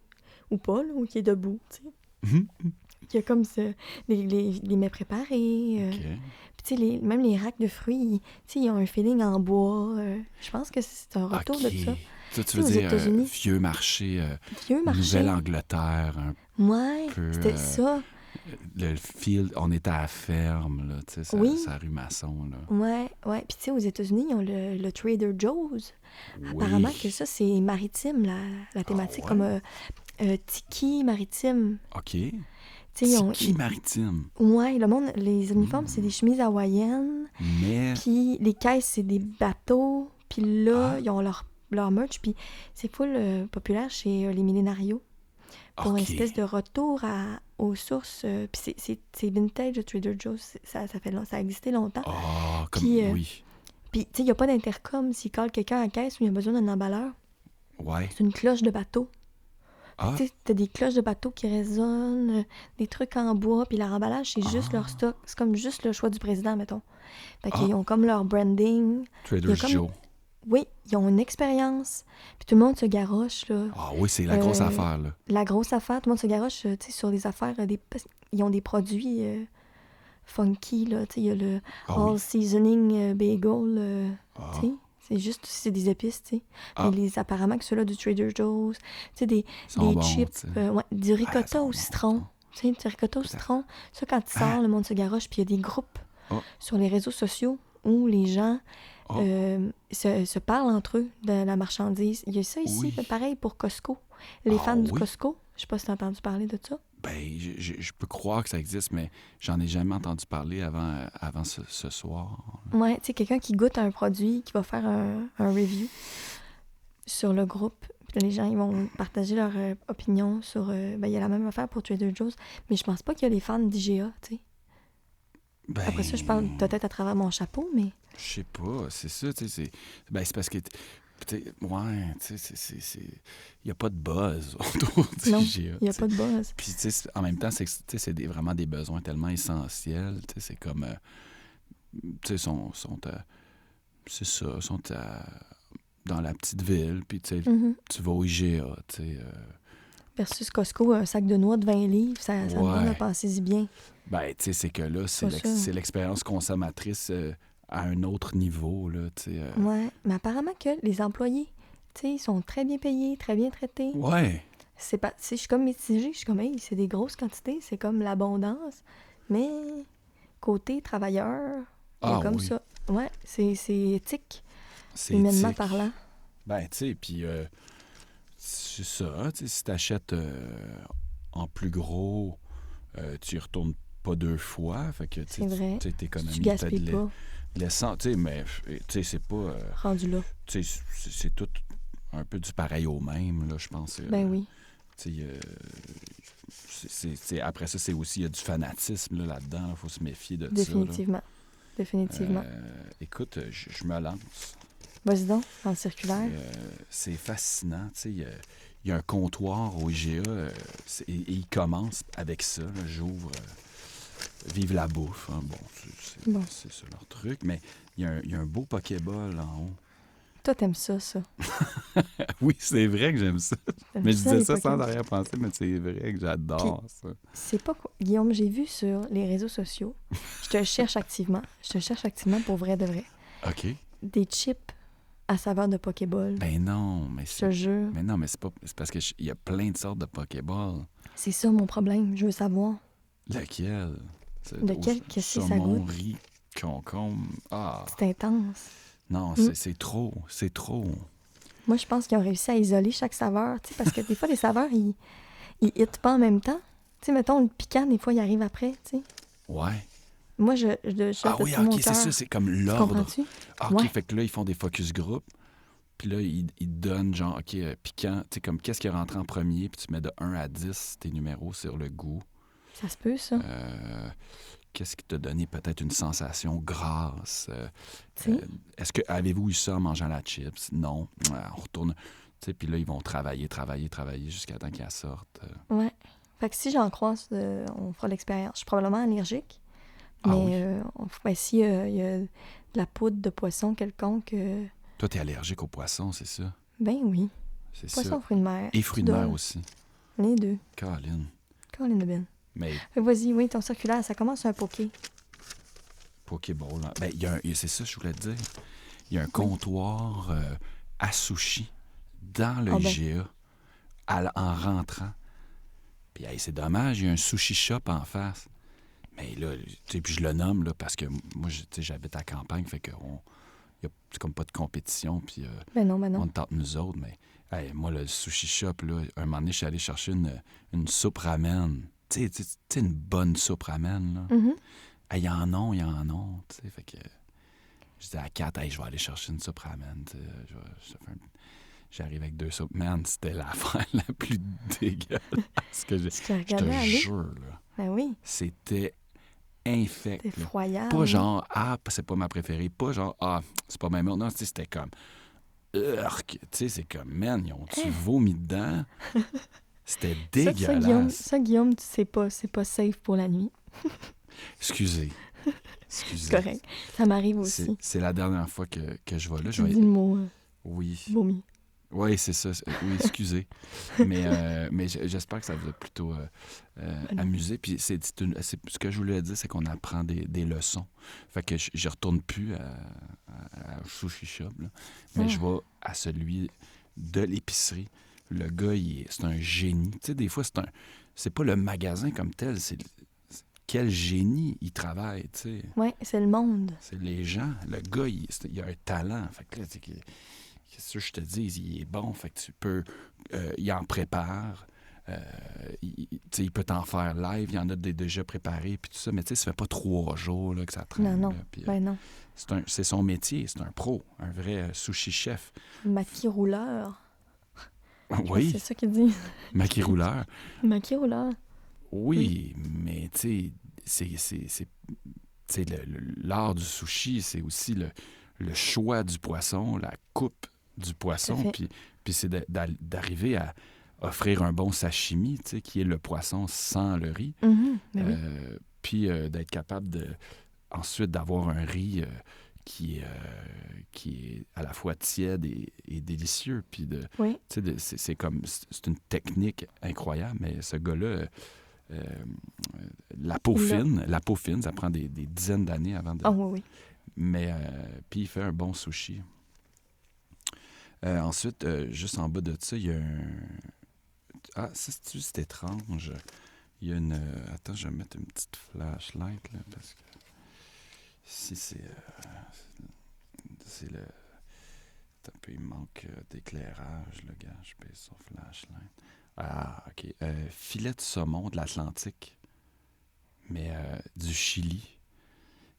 Ou pas, là, ou qui est debout, tu sais. <laughs> Qui a comme ça, les, les, les mets préparés. euh, OK. Puis, tu sais, les- même les racks de fruits, ils- tu sais, ils ont un feeling en bois. euh, je pense que c'est un retour de ça. Ça, tu veux dire euh, vieux marché, euh, Vieux marché. Nouvelle-Angleterre, un Ouais, peu, c'était ça. Le field, on était à la ferme, là, tu sais, ça, Oui. ça rue Masson, là. Ouais, ouais. Puis, tu sais, aux États-Unis, ils ont le, le Trader Joe's. Apparemment que ça, c'est maritime, la, la thématique, ouais? comme euh, euh, tiki maritime. OK. Tiki maritime. Ouais, le monde, les uniformes, c'est des chemises hawaïennes. Mais, Puis les caisses, c'est des bateaux. Puis là, Ah. ils ont leur, leur merch. Puis c'est full euh, populaire chez les millénarios. Pour OK. une espèce de retour à, aux sources. euh, puis c'est- vintage de Trader Joe's. Ça, ça, fait, ça a existé longtemps. Ah, comme, Puis, euh, oui. Puis, tu sais, il n'y a pas d'intercom. S'il colle quelqu'un à la caisse ou il a besoin d'un emballeur, Ouais. c'est une cloche de bateau. Ah, Tu sais, t'as des cloches de bateau qui résonnent, euh, des trucs en bois, puis leur emballage, c'est juste Ah. leur stock. C'est comme juste le choix du président, mettons. Fait Ah. qu'ils ont comme leur branding. Trader comme- Joe. Oui, ils ont une expérience. Puis tout le monde se garoche, là. Ah oui, c'est la grosse Euh, affaire, là. La grosse affaire, tout le monde se garoche, euh, tu sais, sur les affaires. euh, des... qu'ils ont des produits euh, funky, là. Tu sais, il y a le Ah All oui. Seasoning Bagel, euh, Ah. tu sais. C'est juste, c'est des épices, tu sais. Ah. Les, apparemment que ceux-là du Trader Joe's, tu sais, des, Ils des bons, chips, ouais, du ricotta ils au citron. Tu sais, du ricotta au citron. Ça, quand tu sors, le monde se garoche, puis il y a des groupes sur les réseaux sociaux où les gens Oh. euh, se, se parlent entre eux de la marchandise. Il y a ça ici, Oui. pareil pour Costco. Les Ah fans du oui? Costco, je sais pas si t'as entendu parler de ça. Ben, je, je- je peux croire que ça existe, mais j'en ai jamais entendu parler avant, euh, avant ce, ce soir. Ouais, tu sais, quelqu'un qui goûte un produit, qui va faire un, un review sur le groupe. Puis les gens, ils vont partager leur euh, opinion sur... euh, ben, il y a la même affaire pour Trader Joe's, mais je pense pas qu'il y a les fans d'IGA, tu sais. Ben, Après ça, je parle peut-être à travers mon chapeau, mais... Je sais pas, c'est ça, tu sais, c'est... Ben, c'est parce que... Ouais, tu sais, c'est- c'est... c'est- Il n'y a pas de buzz <laughs> autour du Non, IGA, Il n'y a pas de buzz. Puis, tu sais, en même temps, c'est des- vraiment des besoins tellement essentiels. Tu sais, c'est comme. euh, tu sais, sont. sont c'est ça, sont à- dans la petite ville. Puis, tu sais, Mhm. tu vas au IGA. Tu sais. Versus Costco, un sac de noix de 20 livres, ça, ça Ouais. à passer-y bien. ben, tu sais, c'est que là, c'est l'expérience consommatrice euh, à un autre niveau. Là, tu sais. euh. Ouais, mais apparemment que les employés, tu sais, ils sont très bien payés, très bien traités. Ouais. C'est pas, je suis comme mitigée, je suis comme, hey, c'est des grosses quantités, c'est comme l'abondance, mais côté travailleur, Ah comme oui. ça. Ouais, c'est éthique, humainement éthique. parlant. Ben, tu sais, puis euh, c'est ça, tu sais, si t'achètes euh, en plus gros, euh, tu y retournes pas deux fois, fait que tu C'est vrai. Tu peut-être pas, l'essence, tu sais, mais tu c'est pas, euh, rendu là. tu c'est tout un peu du pareil au même, là, je pense. Ben oui. tu après ça, c'est aussi, il y a du fanatisme là, là-dedans, il faut se méfier de ça. là. Définitivement. Définitivement. Écoute, je me lance. Vas-y donc, dans le circulaire. Euh, c'est fascinant. tu sais, Il y, a- il y a un comptoir au IGA euh, et, et il commence avec ça. J'ouvre euh, Vive la bouffe. hein, Bon, c'est- Bon. ça leur truc. Mais il y, a un- il y a un beau Pokéball en haut. Toi, t'aimes ça, ça? <laughs> oui, c'est vrai que j'aime ça. Mais je disais ça sans arrière-pensée, mais c'est vrai que j'adore ça. C'est pas quoi. Guillaume, j'ai vu sur les réseaux sociaux. Je te cherche activement. Je te cherche activement pour vrai de vrai. <laughs> OK. Des chips à saveur de Pokéball. Ben non, mais je te c'est... jure. Mais non, mais c'est pas... C'est parce qu'il y a plein de sortes de Pokéball. C'est ça mon problème. Je veux savoir. Lequel? Lequel? Qu'est-ce que ça goûte? riz, concombre. Ah, C'est intense. non, Mm. c'est c'est trop. C'est trop. Moi, je pense qu'ils ont réussi à isoler chaque saveur. tu sais, Parce que des fois, les saveurs, ils ils hitent pas en même temps. Tu sais, mettons, le piquant, des fois, il arrive après. tu sais. Ouais. Moi, je, je, je Ah oui, ok, c'est ça, c'est comme l'ordre. Ah, ok, Ouais. fait que là, ils font des focus group. Puis là, ils, ils donnent genre, ok, euh, piquant, tu sais, comme qu'est-ce qui est rentré en premier, puis tu mets de 1 à 10 tes numéros sur le goût. Ça se peut, ça. Euh, qu'est-ce qui t'a donné peut-être une sensation grasse? Euh, euh, Est-ce que avez-vous eu ça en mangeant la chips? Non. Ah, on retourne. Tu sais, puis là, ils vont travailler, travailler, travailler jusqu'à temps qu'elle sorte. Euh, Ouais. Fait que si j'en croise, euh, on fera l'expérience. Je suis probablement allergique. Ah mais oui? euh, ben, si euh, il y a de la poudre de poisson quelconque, euh, Toi, t'es allergique aux poissons, c'est ça? ben oui. C'est Poisson, ça. fruits de mer. Et fruits de mer aussi. Les deux. Caroline. Colin de Ben. Mais Vas-y, oui, ton circulaire, ça commence un poké. Pokéball. hein. Ben, y a un- c'est ça que je voulais te dire. Il y a un comptoir euh, à sushi dans le Ah ben. À l- en rentrant. Puis hey, c'est dommage, il y a un sushi shop en face. Mais là, tu sais, puis je le nomme là, parce que moi, tu sais, j'habite à campagne, fait que on, y a comme pas de compétition, puis euh, Ben non, ben non. on tente nous autres. Mais hey, moi, le sushi shop, là, un moment donné, je suis allé chercher une, une soupe ramen. Tu sais, une bonne soupe ramen, là. Ah, il y en a, il y en a. Tu sais, fait que je dis à Kat, hey, je vais aller chercher une soupe ramen. J'arrive avec deux soupes. Man, c'était l'affaire <laughs> la plus dégueulasse que j'ai. <laughs> Je te jure, là. Ben oui, C'était infect. c'est là. effroyable. Pas genre, ah, c'est pas ma préférée. Pas genre, ah, c'est pas ma meilleure. Non, tu sais, c'était comme, urk. Tu sais, c'est comme, man, ils ont-tu vomi dedans? <laughs> C'était Ça, ça, Guillaume, dégueulasse. ça, Guillaume, tu sais pas, c'est pas safe pour la nuit. <laughs> Excusez. Excusez. C'est correct. Ça m'arrive aussi. c'est la dernière fois que, que je vais là. Je vais- dis le mot euh, Oui. vomi. Oui, c'est ça. Oui, excusez. <laughs> mais euh, mais j'espère que ça vous a plutôt euh, euh, amusé. Puis c'est ce que je voulais dire, c'est qu'on apprend des, des leçons. Fait que je, je retourne plus à, à- à Sushi Shop, là. mais Ah. je vais à celui de l'épicerie. Le gars, c'est un génie. Tu sais, des fois, c'est un. C'est pas le magasin comme tel, c'est. quel génie il travaille, tu sais. Ouais, c'est le monde. C'est les gens. Le gars, il, il a un talent. Fait que là, qu'est-ce que je te dis? Il est bon. Fait que tu peux. euh, il en prépare. euh, il, peut t'en faire live. Il y en a des déjà préparés. Puis tout ça. Mais tu sais, ça fait pas trois jours là, que ça traîne. Non, non. là, puis, euh, Ben non. c'est, un- c'est son métier. C'est un pro. Un vrai sushi chef. Maquis rouleur. oui, C'est ça qu'il dit. maquis rouleur. Maquis rouleur. Oui, mais tu sais, c'est, l'art du sushi, c'est aussi le, le choix du poisson, la coupe du poisson, puis, puis c'est d'arriver à offrir un bon sashimi, tu sais, qui est le poisson sans le riz, Mhm, ben oui. Euh, puis euh, d'être capable de ensuite d'avoir un riz euh, qui, est, qui est à la fois tiède et, et délicieux, puis de, Oui. tu sais, de- c'est comme c'est une technique incroyable, mais ce gars-là, la peau fine, la peau fine, ça prend des, des dizaines d'années avant de. Ah oui. Mais puis il fait un bon sushi. Euh, ensuite, euh, juste en bas de ça, il y a un. Ah, ça, c'est c'est étrange. Il y a une. euh, Attends, je vais mettre une petite flashlight là, parce que ici c'est. euh, c'est le. Attends un peu, il manque d'éclairage, le gars. Je pèse sur flashlight. Ah, ok. Filet de saumon de l'Atlantique, mais euh, du Chili.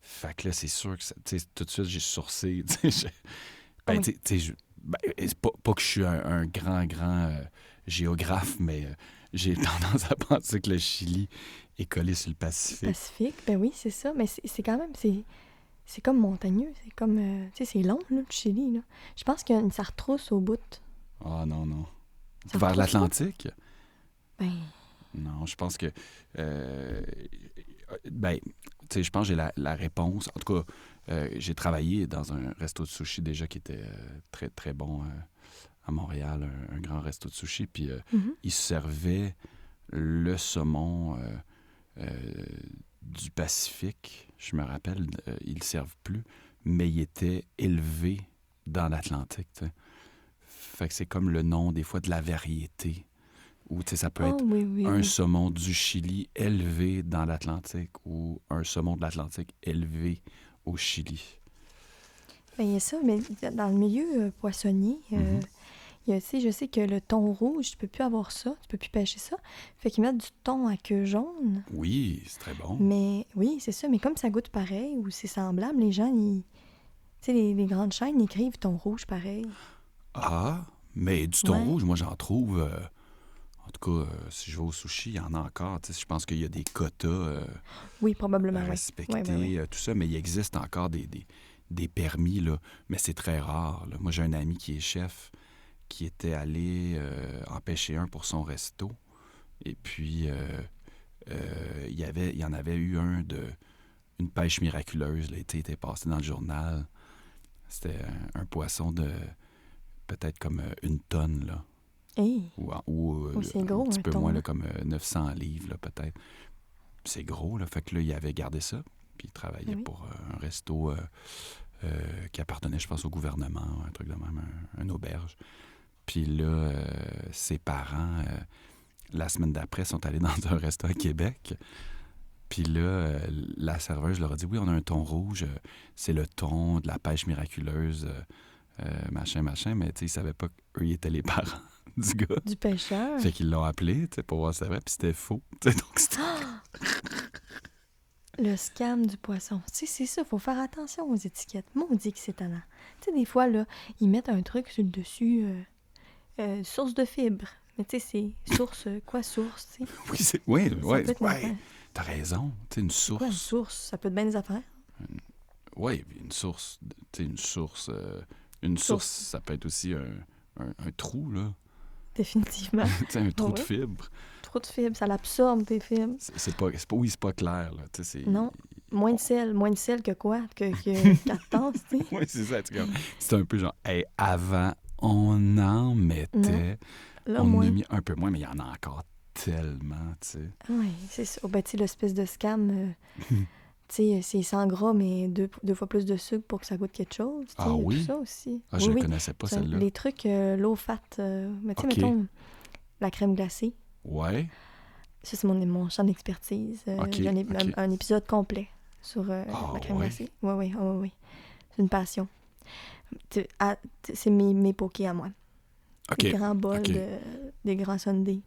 Fait que là, c'est sûr que ça- tu sais, tout de suite, j'ai sourcé. Ben, <laughs> tu sais, je- ben, pas, pas que je suis un, un grand, grand euh, géographe, mais euh, j'ai <laughs> tendance à penser que le Chili est collé sur le Pacifique. Pacifique, ben oui, c'est ça. Mais c'est quand même, c'est comme montagneux. C'est comme, euh, tu sais, c'est long, là, le Chili, là. Je pense qu'il y a une ça retrousse au bout. Ah non, non. Ça Vers l'Atlantique? Ben, Non, je pense que. euh, ben, tu sais, je pense que j'ai la, la réponse. En tout cas, euh, j'ai travaillé dans un resto de sushi déjà qui était euh, très, très bon euh, à Montréal, un, un grand resto de sushi. Puis mhm. ils servaient le saumon du Pacifique. Je me rappelle, ils le servent plus, mais il était élevé dans l'Atlantique. Fait que c'est comme le nom des fois de la variété. Ou ça peut Ah être oui, oui, un oui. saumon du Chili élevé dans l'Atlantique ou un saumon de l'Atlantique élevé au Chili. Ben, il y a ça, mais dans le milieu euh, poissonnier, il y a, tu sais, je sais que le thon rouge, tu peux plus avoir ça, tu peux plus pêcher ça. Fait qu'ils mettent du thon à queue jaune. Oui, c'est très bon. Mais oui, c'est ça. Mais comme ça goûte pareil ou c'est semblable, les gens, ils... Tu sais, les, les grandes chaînes écrivent thon rouge pareil. Ah, mais du thon Ouais. rouge, moi j'en trouve. euh, tout cas, euh, si je vais au sushi, il y en a encore. Je pense qu'il y a des quotas euh, Oui, probablement, à oui. respecter, ouais. euh, tout ça, mais il existe encore des, des, des permis, là, mais c'est très rare. là. Moi, j'ai un ami qui est chef qui était allé euh, en pêcher un pour son resto. Et puis, euh, euh, il, y avait, il y en avait eu un de une pêche miraculeuse. L'été était passé dans le journal. C'était un, un poisson de peut-être comme euh, une tonne, là. Hey, Ou, ou, euh, Oh, un gros, petit un peu moins, hein. là, comme euh, 900 livres, là, peut-être. C'est gros, là. Fait que là, il avait gardé ça. Puis il travaillait oui. pour euh, un resto euh, euh, qui appartenait, je pense, au gouvernement, un truc de même, un, un auberge. Puis là, euh, ses parents, euh, la semaine d'après, sont allés <laughs> dans un resto à Québec. Puis là, euh, la serveuse leur a dit Oui, on a un thon rouge, euh, c'est le thon de la pêche miraculeuse, euh, euh, machin, machin. Mais tu sais, ils savaient pas qu'eux, ils étaient les <laughs> parents <laughs> du gars. du pêcheur. Fait qu'ils l'ont appelé, tu sais, pour voir si c'était vrai, puis c'était faux. <laughs> Donc c'était- Le scam du poisson. Tu sais, c'est ça, faut faire attention aux étiquettes. Maudit que c'est talent. Tu sais, des fois, là, ils mettent un truc sur le dessus, euh, euh, source de fibres. Mais tu sais, c'est source, euh, quoi source, tu sais? <laughs> Oui, c'est... Oui, Ça ouais, ouais, t'as raison. Tu sais, une quoi une source. source? Ça peut être bien des affaires. Oui, une source. Tu sais, une source. euh, une source, Source. ça peut être aussi un, un- un trou, là. <laughs> Définitivement. <laughs> sais, un trou de ouais. fibre. Trop de fibres, ça l'absorbe, tes fibres. C'est, c'est pas, c'est pas... Oui, c'est pas clair, là. C'est... Non. Moins de sel, moins de sel que quoi? Que, que <laughs> quatre tasses, tu sais? Oui, c'est ça. C'est un peu genre, hey, avant, on en mettait. Là, on en moins. a mis un peu moins, mais il y en a encore tellement, tu sais. Oui, c'est ça. Ben, tu l'espèce de scam, euh, sais, c'est sans gras, mais deux, deux fois plus de sucre pour que ça goûte quelque chose. Ah oui? Tout ça aussi. Ah, je ne oui. connaissais pas celle-là. Les trucs euh, low fat, euh, mais tu sais, Ok. mettons, la crème glacée. Ouais. Ça, c'est mon, mon champ d'expertise. Euh, Ok, j'ai un, épisode complet sur euh, Ah, la crème ouais? glacée. Oui, oui, oui, oui. C'est une passion. C'est mes, mes pokés à moi. Des grands bols, de, des grands sundaes.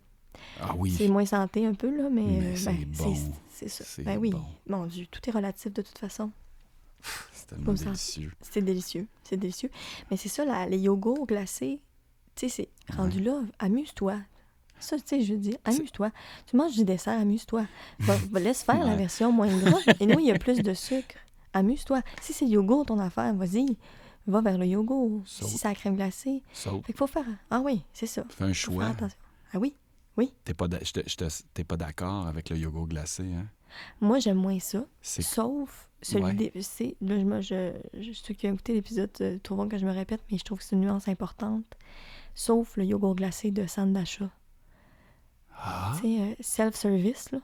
Ah oui. C'est moins santé un peu, là, mais, Mais euh, c'est ben, bon. C'est ça. Ben oui, bon. mon Dieu, tout est relatif de toute façon. C'est tellement Comme délicieux. C'est délicieux, c'est délicieux. Mais c'est ça, la- les yogourts glacés, tu sais, c'est rendu là, amuse-toi. Ça, tu sais, je veux dire, amuse-toi. Tu manges du dessert, amuse-toi. Va- <laughs> va- laisse faire la version moins gras. Et nous, il y a plus de sucre. Amuse-toi. Si c'est yogourt ton affaire, vas-y, va vers le yogourt. Si c'est la crème glacée. Fait qu'il faut faire... Ah oui, c'est ça. fais un Faut choix. faire attention. Ah oui, T'es pas, t'es pas d'accord avec le yogourt glacé, hein? moi, j'aime moins ça. Sauf celui Ouais. des. C'est, là, je, je, je- ceux qui ont écouté l'épisode euh, trouveront que je me répète, mais je trouve que c'est une nuance importante. Sauf le yogourt glacé de d'achat. Ah, Tu sais, euh, self-service, là.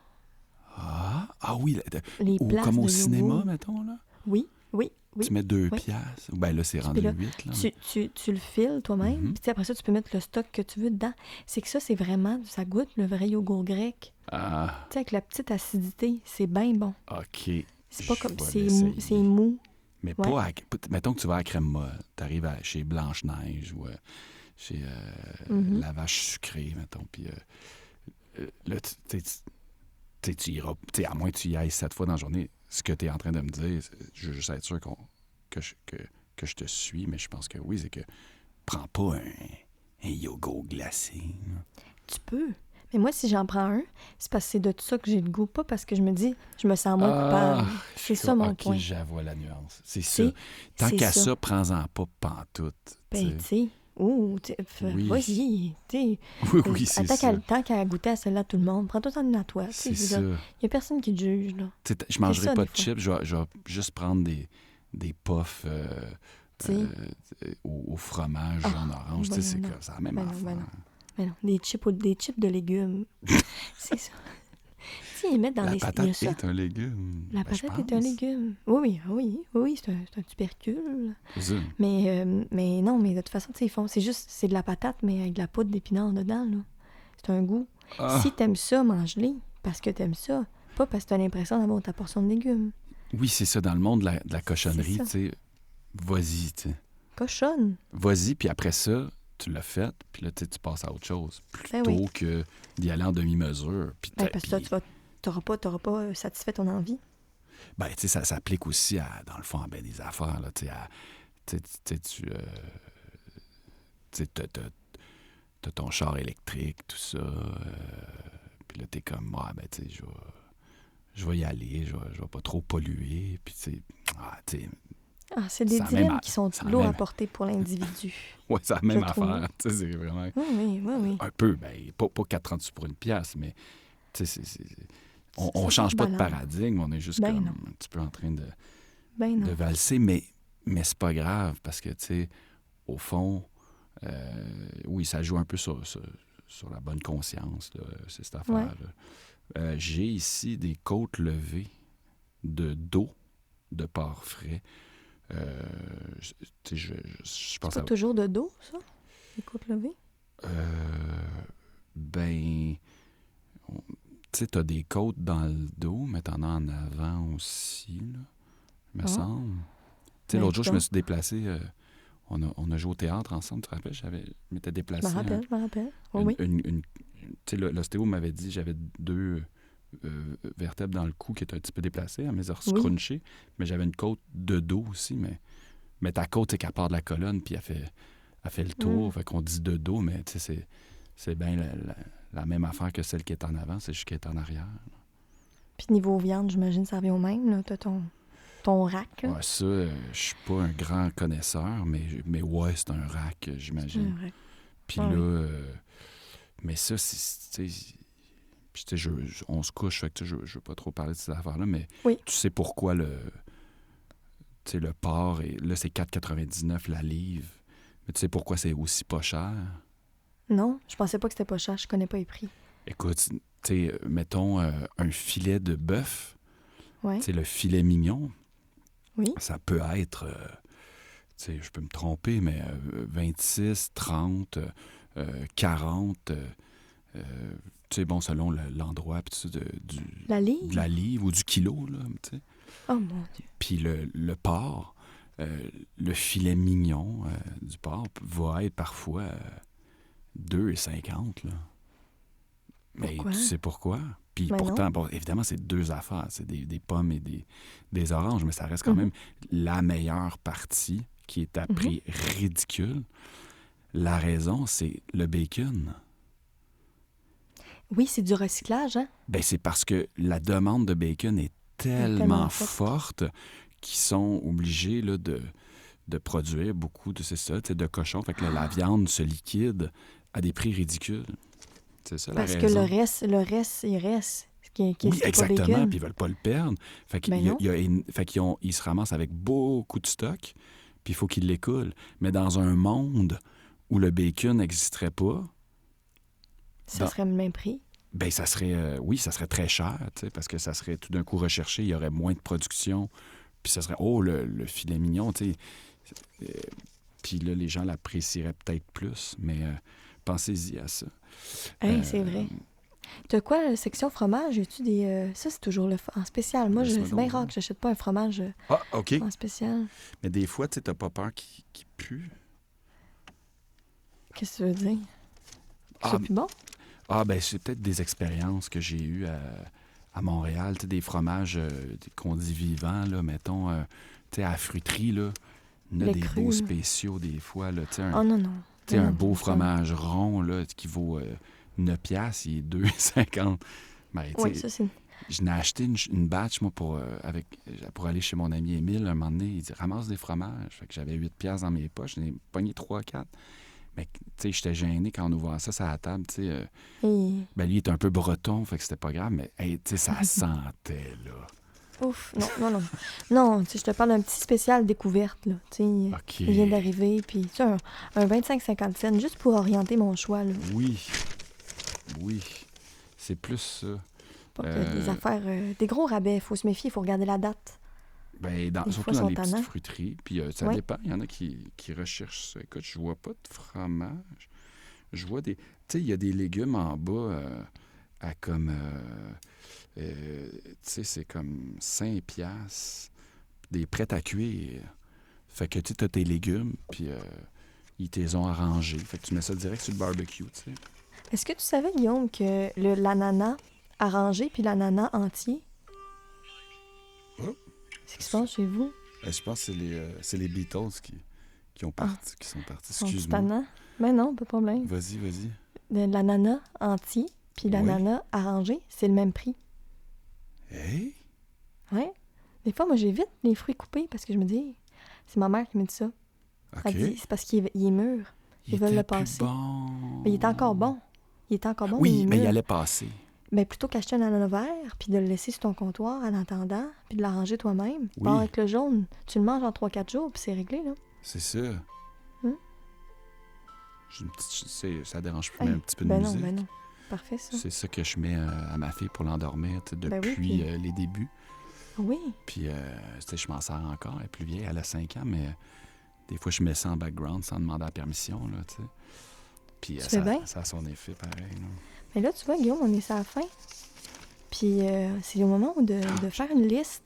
ah, ah oui, Les ou places comme au de cinéma, yogourt. mettons, là? Oui, oui, oui. Tu mets deux Oui. piastres? Ben là, c'est rendu là, huit, là. Tu, tu, tu le files toi-même, Mhm. puis tu après ça, tu peux mettre le stock que tu veux dedans. C'est que ça, c'est vraiment, ça goûte le vrai yogourt grec. Ah, Tu sais, avec la petite acidité, c'est bien bon. OK. C'est pas Je comme, c'est mou. Mais Ouais. pas à... Mettons que tu vas à Crème Molle. T'arrives à- chez Blanche-Neige ou euh, chez euh, Mhm. La Vache Sucrée, mettons. Puis euh, euh, là, tu, tu, tu sais, tu iras... tu sais, à moins que tu y ailles sept fois dans la journée, ce que tu es en train de me dire, c'est- je veux juste être sûr qu'on- que, je, que, que je te suis, mais je pense que oui, c'est que prends pas un, un yogourt glacé. Tu peux. Mais moi, si j'en prends un, c'est parce que c'est de ça que j'ai le goût, pas parce que je me dis, je me sens moins Ah, coupable. C'est je- ça mon OK, point. j'avoue la nuance. C'est ça. C'est- Tant c'est qu'à ça. ça, prends-en pas pantoute. Ben, tu sais, ouh, Oui. vas-y. Oui, oui, Tant ça. qu'à goûter à celle-là, tout le monde, prends-toi en à toi. Il y a personne qui te juge, là. Je mangerai ça, pas de chips, je vais, je vais juste prendre des, des puffs euh, euh, au, au fromage Ah, jaune orange. ben c'est comme ça, même ben non, affaire. ben non. Mais non, des chips, des chips de légumes. <laughs> c'est ça. Ils mettent dans La les... patate est un légume. La Ben, patate est un légume. Oui, oui, ah oui, oui, oui, c'est un, un tubercule. Mais, euh, mais non, mais de toute façon, tu sais, ils font... C'est juste, c'est de la patate, mais avec de la poudre d'épinards dedans, là. C'est un goût. Ah, Si t'aimes ça, mange-les. Parce que t'aimes ça. Pas parce que t'as l'impression d'avoir ta portion de légumes. Oui, c'est ça. Dans le monde de la, de la cochonnerie, tu sais, vas-y, tu. Cochonne. Vas-y, puis après ça, tu l'as fait, puis là, tu passes à autre chose. Ben Plutôt oui. que d'y aller en demi-mesure. Ben, parce que puis- tu vas... T'auras pas, t'auras pas euh, satisfait ton envie. Ben, tu sais, ça s'applique aussi à, dans le fond, à ben des affaires, là, tu sais, tu euh, tu t'as- ton char électrique, tout ça, euh, puis là, t'es comme, ouais, ben, tu sais, je vais... Je vais y aller, je vais, je vais pas trop polluer, puis tu sais, ah, tu sais, Ah, c'est des dilemmes qui sont lourds à porter pour l'individu. ouais, c'est la même affaire, tu sais, c'est vraiment Oui, oui, oui, oui. un peu, ben, pas, pas 4,30 sous pour une pièce, mais, tu sais, c'est- c'est- on, c'est change pas de paradigme, on est juste Ben comme non. un petit peu en train de... Ben de valser, mais, mais c'est pas grave parce que, tu sais, au fond, euh, oui, ça joue un peu sur, sur, sur la bonne conscience, là, cette affaire-là. Euh, J'ai ici des côtes levées de d'eau de porc frais. Euh, je- tu sais, je, je, pense à... pas toujours de dos, ça? Les côtes levées? Euh, ben, on- tu sais, t'as des côtes dans le dos, mais t'en as en avant aussi, là, me Ah. semble. Tu sais, Ben, l'autre jour, je me suis déplacé. euh, on, a, on a joué au théâtre ensemble, tu te rappelles? J'avais- Je m'étais Je déplacé. me rappelle, je me rappelle. Oh, oui. une- une- tu sais, l'ostéo m'avait dit j'avais deux euh, vertèbres dans le cou qui étaient un petit peu déplacées, à mes heures Oui. scrunchées, mais j'avais une côte de dos aussi, mais, mais ta côte, c'est qu'elle part de la colonne, puis elle fait, elle fait le tour, Mm. fait qu'on dit de dos, mais tu sais, c'est, c'est bien la, la- la même affaire que celle qui est en avant, c'est juste qu'elle est en arrière. Puis niveau viande, j'imagine, ça revient au même, là. T'as ton, ton rack. Ouais, ça, euh, je suis pas un grand connaisseur, mais, mais ouais, c'est un rack, euh, j'imagine. Puis là, euh, mais ça, c'est. tu sais, Puis, tu sais, on se couche, fait que je, je veux pas trop parler de ces affaires-là, mais Oui. tu sais pourquoi le. Tu sais, le porc, est, là, c'est 4,99 la livre. Mais tu sais pourquoi c'est aussi pas cher? Non, je pensais pas que c'était pas cher. Je connais pas les prix. Écoute, tu sais, mettons euh, un filet de bœuf, Ouais. tu sais, le filet mignon, Oui. ça peut être. euh, tu sais, je peux me tromper, mais euh, 26, 30, euh, euh, 40. euh, euh, tu sais, bon, selon le- l'endroit, ça, de, du, La livre? de la livre ou du kilo, là, tu sais. Oh mon Dieu. Puis le, le porc, euh, le filet mignon du porc va être parfois 2,50, là. Mais Pourquoi? tu sais pourquoi? Puis pourtant, bon, évidemment, c'est deux affaires. C'est des, des pommes et des, des oranges, mais ça reste quand Mhm. même la meilleure partie qui est à Mhm. prix ridicule. La raison, c'est le bacon. Oui, c'est du recyclage, hein? Ben, c'est parce que la demande de bacon est tellement, tellement forte. forte qu'ils sont obligés là, de, de produire beaucoup de c'est ça, de cochons. Fait que là, la viande se liquide à des prix ridicules. C'est ça Parce la que le reste, le reste, il reste. Qui, qui oui, exactement. Puis ils veulent pas le perdre. Fait qu'ils Ben il qu'ils ils se ramassent avec beaucoup de stock, puis il faut qu'ils l'écoulent. Mais dans un monde où le bacon n'existerait pas, Ça dans- serait le même prix? Ben, ça serait, euh, oui, ça serait très cher, tu sais, parce que ça serait tout d'un coup recherché, il y aurait moins de production, puis ça serait, oh, le, le filet mignon, tu sais. Euh, puis là, les gens l'apprécieraient peut-être plus, mais euh, pensez-y à ça. Hey, Euh, c'est vrai. T'as quoi, la section fromage? As-tu des. euh, Ça, c'est toujours le en spécial. Moi, c'est bien rare que j'achète pas un fromage euh, Ah, en spécial. Mais des fois, tu sais, t'as pas peur qu'il pue. Qu'est-ce que tu veux dire? Ah, C'est plus bon? Ah, ben, c'est peut-être des expériences que j'ai eues à, à Montréal, tu des fromages euh, qu'on dit vivants, là, mettons, euh, tu sais, à la fruiterie, là. En a Les des crus, beaux spéciaux, des fois, là, tu un- Oh non, non. Tu sais, un non, beau fromage rond là, qui vaut euh, 9 piastres, il est 2,50. <laughs> Ben, Oui, ça, c'est. je n'ai acheté une, une batch, moi, pour, euh, avec, pour aller chez mon ami Émile. Un moment donné, il dit ramasse des fromages. Fait que j'avais 8 piastres dans mes poches. J'en ai pogné 3-4. Mais, tu sais, j'étais gêné quand on ouvrait ça sur la table. Tu sais, euh, Et- ben, lui, il est un peu breton, fait que c'était pas grave. Mais, hey, tu sais, ça <laughs> sentait, là. Ouf, non, non, non. Non, je te parle d'un petit spécial découverte, là. Tu OK. il vient d'arriver, puis tu un, un 25-50 cents, juste pour orienter mon choix, là. Oui. Oui. C'est plus ça. Pas que Euh, des affaires, euh, des gros rabais, faut se méfier, il faut regarder la date. Ben, dans- surtout dans les petites fruiteries. Puis euh, ça dépend. Il y en a qui, qui recherchent ça. Écoute, je vois pas de fromage. Je vois des. Tu sais, il y a des légumes en bas euh, à comme. Euh, tu sais, c'est comme 5 piastres. Des prêts à cuire. Fait que tu as tes légumes, puis euh, ils te les ont arrangés. Fait que tu mets ça direct sur le barbecue, tu sais. Est-ce que tu savais, Guillaume, que le- l'ananas arrangé puis l'ananas entier, Oh. c'est ce qui se passe chez vous? Euh, je pense que c'est les, euh, c'est les Beatles qui, qui, ont parti, qui sont partis. Excuse-moi. tannant? Ben non, pas de problème. Vas-y, vas-y. L'ananas entier puis Oui. l'ananas arrangé, c'est le même prix. Hey! Ouais. Des fois, moi, j'évite les fruits coupés parce que je me dis, c'est ma mère qui me dit ça. Elle dit, c'est parce qu'il est, il est mûr. Il Ils veulent le passer. bon. Mais il est encore bon. Il est encore bon, mais il Oui, mais il allait passer. Ben, plutôt qu'acheter un ananas vert, puis de le laisser sur ton comptoir en attendant, puis de l'arranger toi-même, Oui. pars avec le jaune, tu le manges en 3-4 jours, puis c'est réglé, là. C'est ça. Hum? Une petite- ça dérange plus, Hey, mais un petit peu de ben musique. non, ben non. Parfait, ça. C'est ça que je mets euh, à ma fille pour l'endormir Ben oui, depuis puis- euh, les débuts. Oui. Puis, euh, tu sais, je m'en sers encore. Elle est plus vieille, elle a 5 ans, mais euh, des fois, je mets ça en background sans demander la permission. Là, tu sais. Puis, ça, bien. ça a son effet pareil. là. Mais là, tu vois, Guillaume, on est à la fin. Puis euh, c'est le moment de, de faire une liste.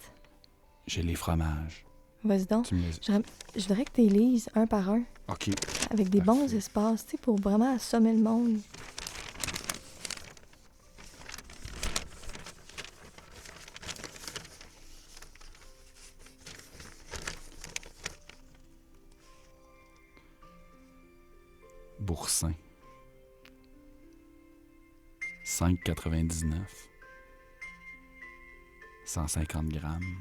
J'ai les fromages. Vas-y donc. Me les... Je voudrais que tu les lises un par un, OK. avec des bons espaces, tu sais, pour vraiment assommer le monde. 5,99. 150 grammes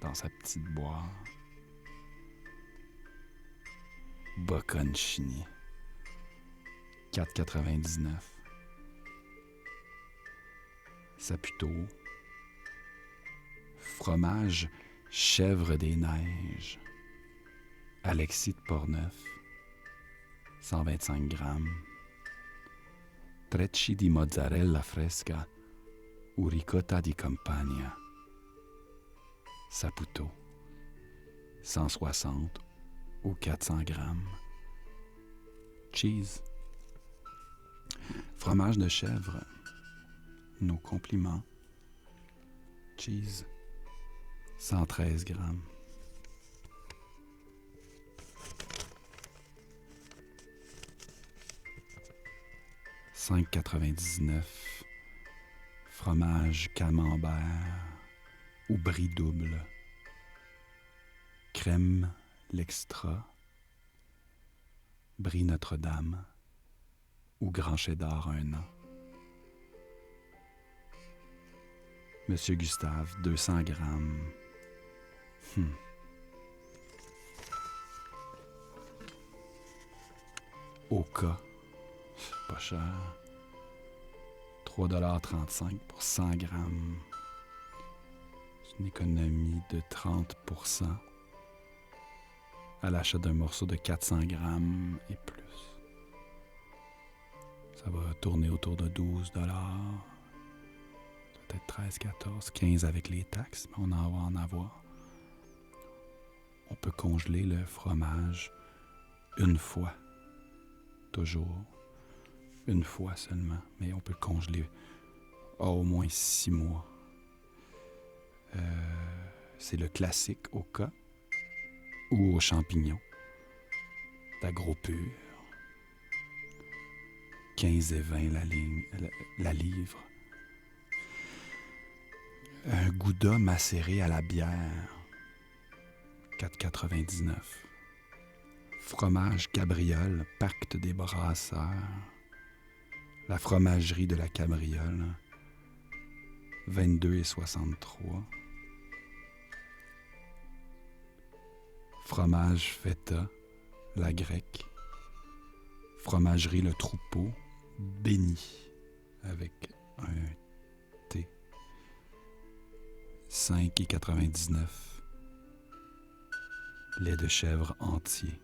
dans sa petite boîte. Bocconcini. 4,99. Saputo. Fromage chèvre des neiges. Alexis de Portneuf. 125 grammes. Trecci di mozzarella fresca ou ricotta di campagna. Saputo. 160 ou 400 grammes. Cheese. Fromage de chèvre. nos compliments. Cheese, 113 grammes. « 5,99 fromage camembert ou brie double, crème l'extra, brie Notre-Dame ou grand cheddar un an. Monsieur Gustave, 200 grammes. Hmm. Au cas, pas cher. 3,35 pour 100 grammes. C'est une économie de 30% à l'achat d'un morceau de 400 grammes et plus. Ça va tourner autour de 12 dollars. Peut-être 13, 14, 15 avec les taxes, mais on en va en avoir. On peut congeler le fromage une fois. Toujours. Une fois seulement. Mais on peut le congeler au moins six mois. Euh, c'est le classique au cas ou aux champignons. D'agro pur. 15 et 20 la, ligne, la, livre. Un gouda macéré à la bière. 4,99. Fromage cabriole, pacte des brasseurs. La fromagerie de la cabriole. 22 et 63. Fromage feta, la grecque. Fromagerie le troupeau, béni, avec un T. 5,99. Lait de chèvre entier.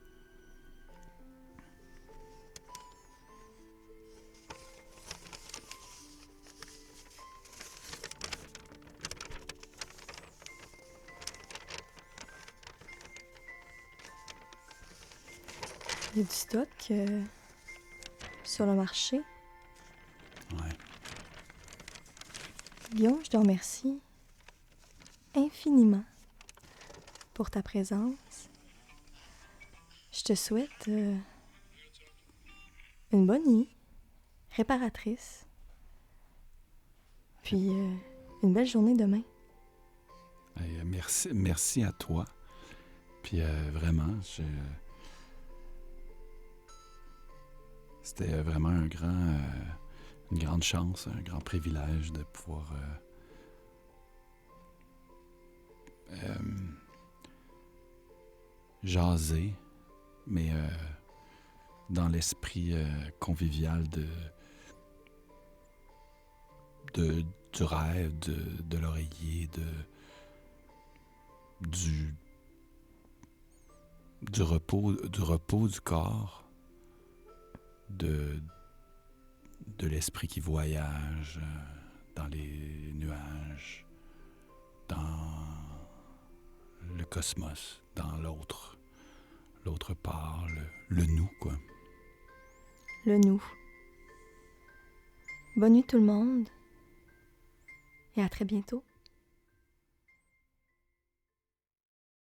Il y a du stock euh, sur le marché. Ouais. Guillaume, je te remercie infiniment pour ta présence. Je te souhaite euh, une bonne nuit réparatrice. Puis euh, une belle journée demain. Merci, merci à toi. Puis vraiment, je. C'était vraiment un grand, euh, une grande chance, un grand privilège de pouvoir euh, euh, jaser, mais dans l'esprit convivial de, du rêve, de, l'oreiller, de, du, repos, du repos du corps de, de l'esprit qui voyage dans les nuages, dans le cosmos, dans l'autre, l'autre part, le, le nous, quoi. Le nous. Bonne nuit tout le monde et à très bientôt.